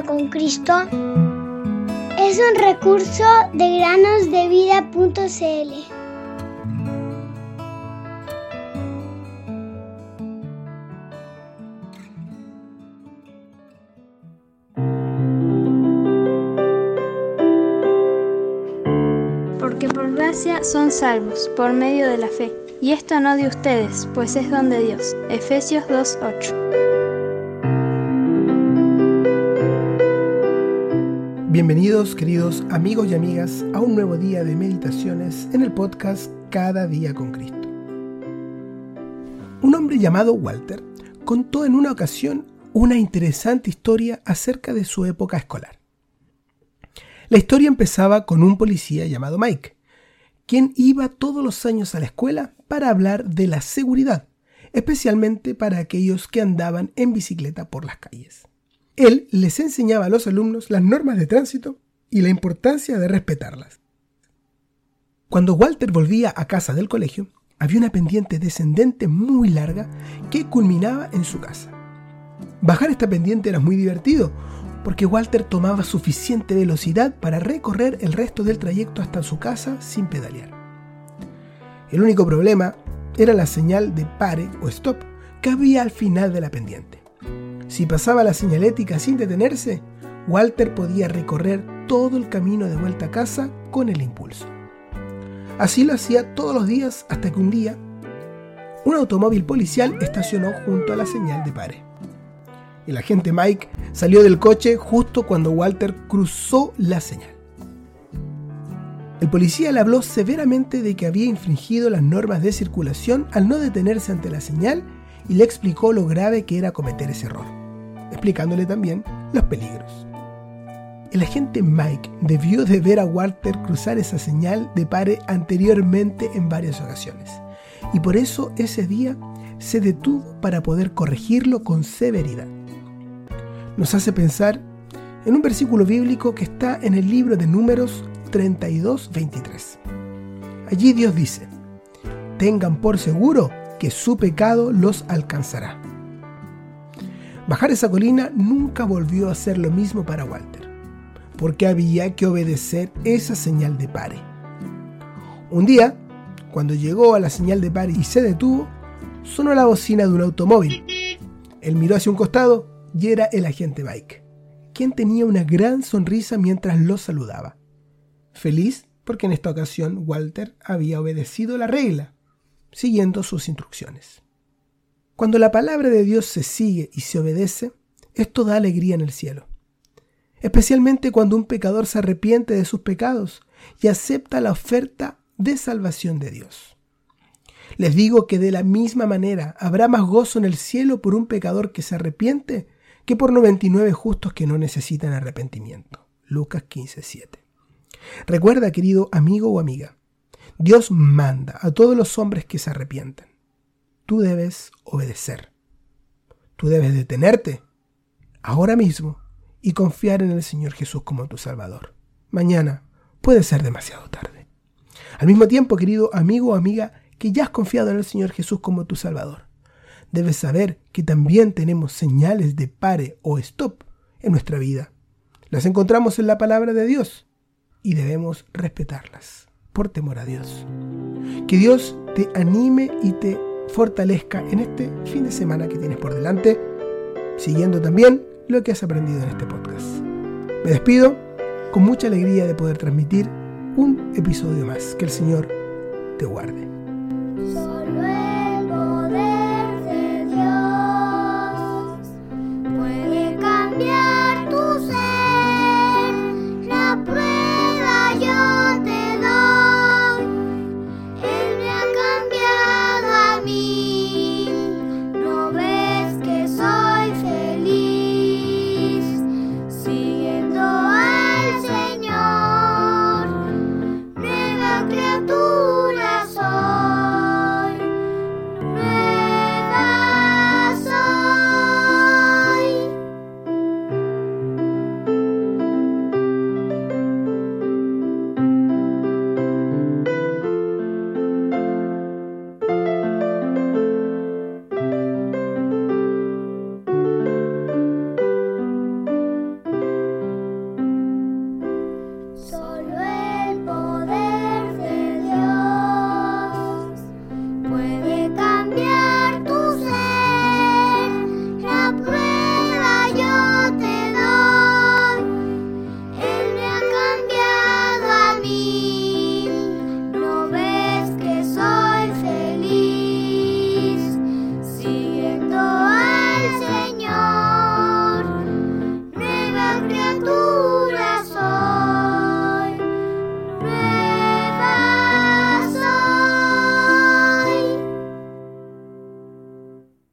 con Cristo es un recurso de granosdevida.cl. Porque por gracia son salvos, por medio de la fe. Y esto no de ustedes, pues es don de Dios. Efesios 2.8. Bienvenidos queridos amigos y amigas a un nuevo día de meditaciones en el podcast Cada día con Cristo. Un hombre llamado Walter contó en una ocasión una interesante historia acerca de su época escolar. La historia empezaba con un policía llamado Mike, quien iba todos los años a la escuela para hablar de la seguridad, especialmente para aquellos que andaban en bicicleta por las calles. Él les enseñaba a los alumnos las normas de tránsito y la importancia de respetarlas. Cuando Walter volvía a casa del colegio, había una pendiente descendente muy larga que culminaba en su casa. Bajar esta pendiente era muy divertido, porque Walter tomaba suficiente velocidad para recorrer el resto del trayecto hasta su casa sin pedalear. El único problema era la señal de pare o stop que había al final de la pendiente. Si pasaba la señalética sin detenerse, Walter podía recorrer todo el camino de vuelta a casa con el impulso. Así lo hacía todos los días hasta que un día un automóvil policial estacionó junto a la señal de pare. El agente Mike salió del coche justo cuando Walter cruzó la señal. El policía le habló severamente de que había infringido las normas de circulación al no detenerse ante la señal y le explicó lo grave que era cometer ese error explicándole también los peligros. El agente Mike debió de ver a Walter cruzar esa señal de pare anteriormente en varias ocasiones, y por eso ese día se detuvo para poder corregirlo con severidad. Nos hace pensar en un versículo bíblico que está en el libro de Números 32-23. Allí Dios dice, tengan por seguro que su pecado los alcanzará. Bajar esa colina nunca volvió a ser lo mismo para Walter, porque había que obedecer esa señal de pare. Un día, cuando llegó a la señal de pare y se detuvo, sonó la bocina de un automóvil. Él miró hacia un costado y era el agente Mike, quien tenía una gran sonrisa mientras lo saludaba. Feliz porque en esta ocasión Walter había obedecido la regla, siguiendo sus instrucciones. Cuando la palabra de Dios se sigue y se obedece, esto da alegría en el cielo. Especialmente cuando un pecador se arrepiente de sus pecados y acepta la oferta de salvación de Dios. Les digo que de la misma manera habrá más gozo en el cielo por un pecador que se arrepiente que por 99 justos que no necesitan arrepentimiento. Lucas 15:7. Recuerda, querido amigo o amiga, Dios manda a todos los hombres que se arrepientan tú debes obedecer. Tú debes detenerte ahora mismo y confiar en el Señor Jesús como tu Salvador. Mañana puede ser demasiado tarde. Al mismo tiempo, querido amigo o amiga, que ya has confiado en el Señor Jesús como tu Salvador, debes saber que también tenemos señales de pare o stop en nuestra vida. Las encontramos en la palabra de Dios y debemos respetarlas por temor a Dios. Que Dios te anime y te fortalezca en este fin de semana que tienes por delante, siguiendo también lo que has aprendido en este podcast. Me despido con mucha alegría de poder transmitir un episodio más. Que el Señor te guarde. отряду.